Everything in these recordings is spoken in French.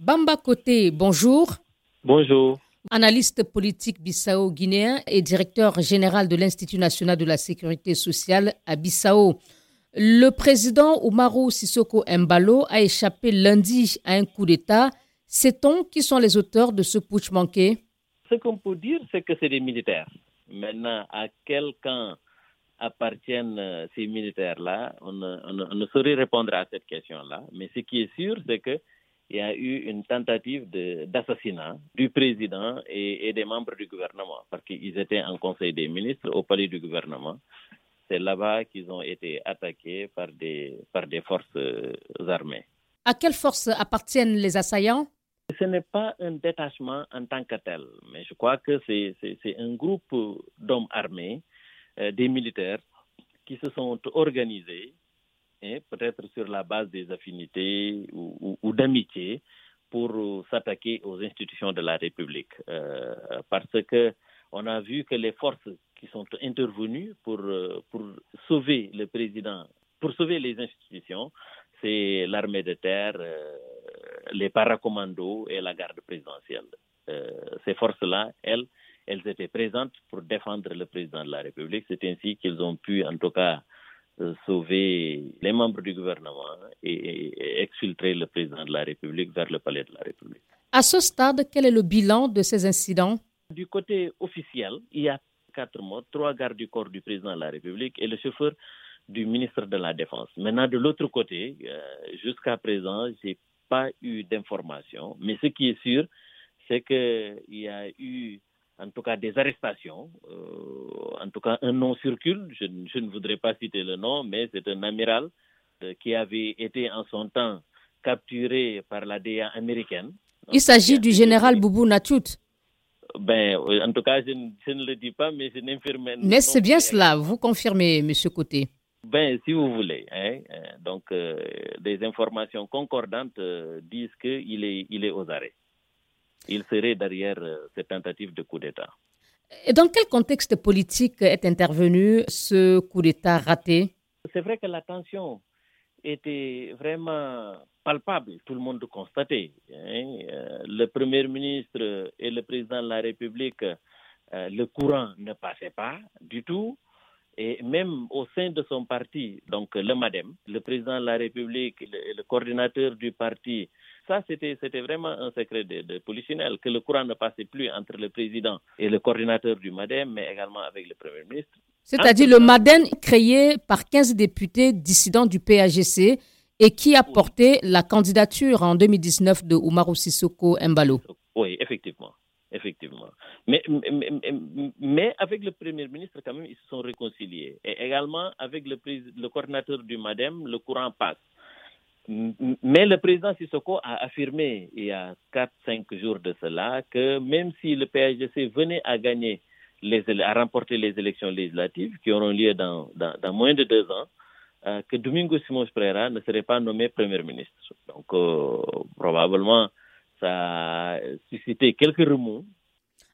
Bamba Côté, bonjour. Bonjour. Analyste politique bissau-guinéen et directeur général de l'Institut national de la sécurité sociale à Bissau. Le président Oumarou Sissoko Mbalo a échappé lundi à un coup d'État. Sait-on qui sont les auteurs de ce putsch manqué? Ce qu'on peut dire, c'est que c'est des militaires. Maintenant, à quel camp appartiennent euh, ces militaires-là? On, on, ne saurait répondre à cette question-là. Mais ce qui est sûr, c'est que il y a eu une tentative d'assassinat du président et, et, des membres du gouvernement, parce qu'ils étaient en conseil des ministres au palais du gouvernement. C'est là-bas qu'ils ont été attaqués par des, par des forces euh, armées. À quelle force appartiennent les assaillants? Ce n'est pas un détachement en tant que tel, mais je crois que c'est un groupe d'hommes armés, euh, des militaires, qui se sont organisés Hein, peut-être sur la base des affinités ou, d'amitié, pour s'attaquer aux institutions de la République. Euh, parce que on a vu que les forces qui sont intervenues pour, euh, sauver le président, pour sauver les institutions, c'est l'armée de terre, euh, les paracommandos et la garde présidentielle. Euh, ces forces-là, elles, elles étaient présentes pour défendre le président de la République. C'est ainsi qu'ils ont pu, en tout cas, sauver les membres du gouvernement et, exfiltrer le président de la République vers le palais de la République. À ce stade, quel est le bilan de ces incidents? Du côté officiel, il y a quatre morts, trois gardes du corps du président de la République et le chauffeur du ministre de la Défense. Maintenant, de l'autre côté, euh, jusqu'à présent, je n'ai pas eu d'informations, mais ce qui est sûr, c'est qu'il y a eu en tout cas des arrestations. Euh, en tout cas, un nom circule. Je, je, ne voudrais pas citer le nom, mais c'est un amiral euh, qui avait été en son temps capturé par la DEA américaine. Il s'agit du général Boubou Natout. Ben, en tout cas, je, je, ne le dis pas, mais c'est infirmière. Mais c'est bien cela, vous confirmez, Monsieur Côté. Ben, si vous voulez. Hein, donc, euh, des informations concordantes euh, disent qu'il est, il est aux arrêts il serait derrière cette tentative de coup d'État. Et dans quel contexte politique est intervenu ce coup d'État raté? C'est vrai que la tension était vraiment palpable, tout le monde constatait. Hein. Le Premier ministre et le Président de la République, le courant ne passait pas du tout. Et même au sein de son parti, donc le MADEM, le président de la République et le, coordinateur du parti, ça c'était vraiment un secret de, de polichinelle, que le courant ne passait plus entre le président et le coordinateur du MADEM, mais également avec le Premier ministre. C'est-à-dire le MADEM créé par 15 députés dissidents du PAGC et qui a porté la candidature en 2019 de Oumarou Sissoko Mbalo. Oui, effectivement effectivement. Mais, mais, mais, avec le Premier ministre, quand même, ils se sont réconciliés. Et également, avec le, le coordinateur du MADEM, le courant passe. Mais le président Sissoko a affirmé il y a 4-5 jours de cela que même si le PHGC venait à gagner, à remporter les élections législatives qui auront lieu dans, moins de deux ans, euh, que Domingo Simon Pereira ne serait pas nommé Premier ministre. Donc, euh, probablement, ça a suscité quelques remous.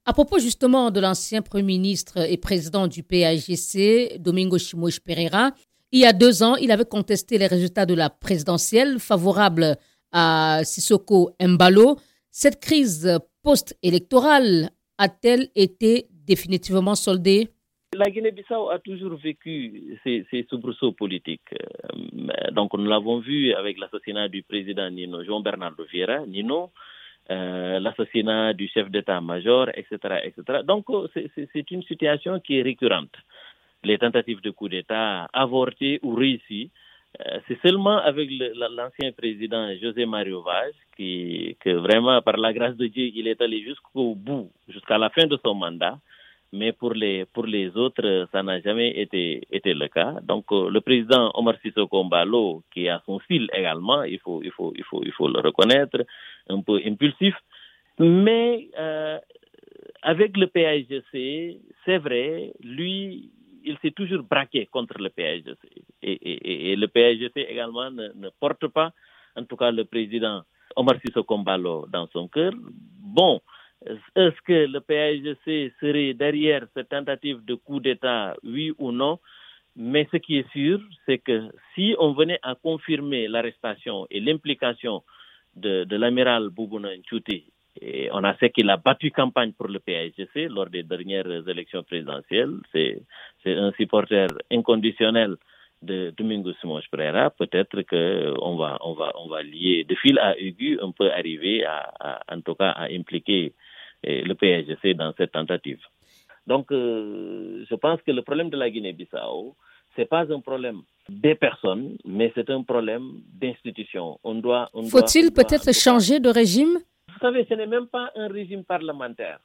À propos justement de l'ancien Premier ministre et président du PAGC, Domingo Chimoche Pereira, il y a deux ans, il avait contesté les résultats de la présidentielle favorable à Sissoko Mbalo. Cette crise post-électorale a-t-elle été définitivement soldée? La Guinée-Bissau a toujours vécu ces, soubresauts politiques. Euh, donc, nous l'avons vu avec l'assassinat du président Nino, Jean-Bernardo Vieira, Nino, euh, l'assassinat du chef d'état-major, etc., etc. Donc, c'est une situation qui est récurrente. Les tentatives de coup d'État avortées ou réussies, euh, c'est seulement avec l'ancien président José Mario Vaz qui, que vraiment, par la grâce de Dieu, il est allé jusqu'au bout, jusqu'à la fin de son mandat mais pour les, pour les autres, ça n'a jamais été, été le cas. Donc, euh, le président Omar Sissoko Mbalo, qui a son style également, il faut, il faut, il faut, il faut le reconnaître, un peu impulsif, mais euh, avec le PAGC, c'est vrai, lui, il s'est toujours braqué contre le PAGC. Et, le PAGC également ne, porte pas, en tout cas le président Omar Sissoko Mbalo dans son cœur. Bon, est-ce que le PAGC serait derrière cette tentative de coup d'État, oui ou non? Mais ce qui est sûr, c'est que si on venait à confirmer l'arrestation et l'implication de, de l'amiral Boubouna Nchouti. Et on a fait qu'il a battu campagne pour le PAGC lors des dernières élections présidentielles. C'est un supporter inconditionnel de Domingos Simons Pereira. Peut-être qu'on va, on va, on va lier de fil à aigu, on peut arriver à, à en tout cas, à impliquer eh, le PAGC dans cette tentative. Donc, euh, je pense que le problème de la Guinée-Bissau, c'est pas un problème des personnes, mais c'est un problème d'institution. On doit. Faut-il peut-être changer de régime? Savez, ce n'est même pas un régime parlementaire.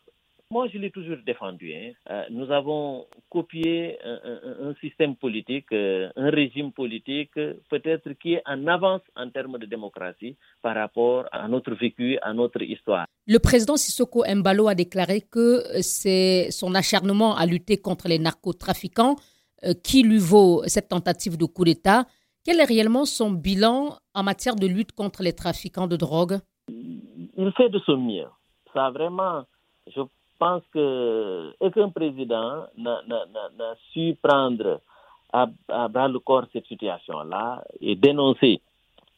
Moi, je l'ai toujours défendu. Hein. Euh, nous avons copié un, système politique, euh, un régime politique, peut-être qui est en avance en termes de démocratie par rapport à notre vécu, à notre histoire. Le président Sissoko Mbalo a déclaré que c'est son acharnement à lutter contre les narcotrafiquants euh, qui lui vaut cette tentative de coup d'État. Quel est réellement son bilan en matière de lutte contre les trafiquants de drogue? Il fait de son mieux. Ça vraiment, je pense que aucun président n'a su prendre à, bras le corps cette situation-là et dénoncer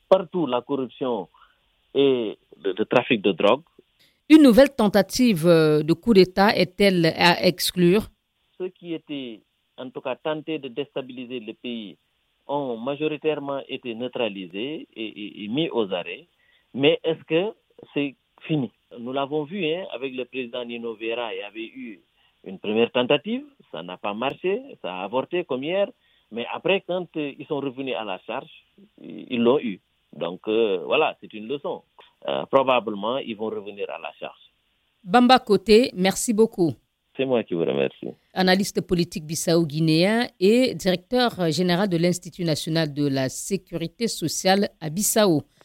partout la corruption et le, le trafic de drogue. Une nouvelle tentative euh, de coup d'État est-elle à exclure? Ceux qui étaient en tout cas tenté de déstabiliser le pays, ont majoritairement été neutralisés et, mis aux arrêts. Mais est-ce que c'est fini Nous l'avons vu hein, avec le président Nino Vera, il y avait eu une première tentative, ça n'a pas marché, ça a avorté comme hier, mais après, quand euh, ils sont revenus à la charge, ils l'ont eu. Donc euh, voilà, c'est une leçon. Euh, probablement, ils vont revenir à la charge. Bamba Côté, merci beaucoup. C'est moi qui vous remercie. Analyste politique bissau-guinéen et directeur général de l'Institut national de la sécurité sociale à Bissau.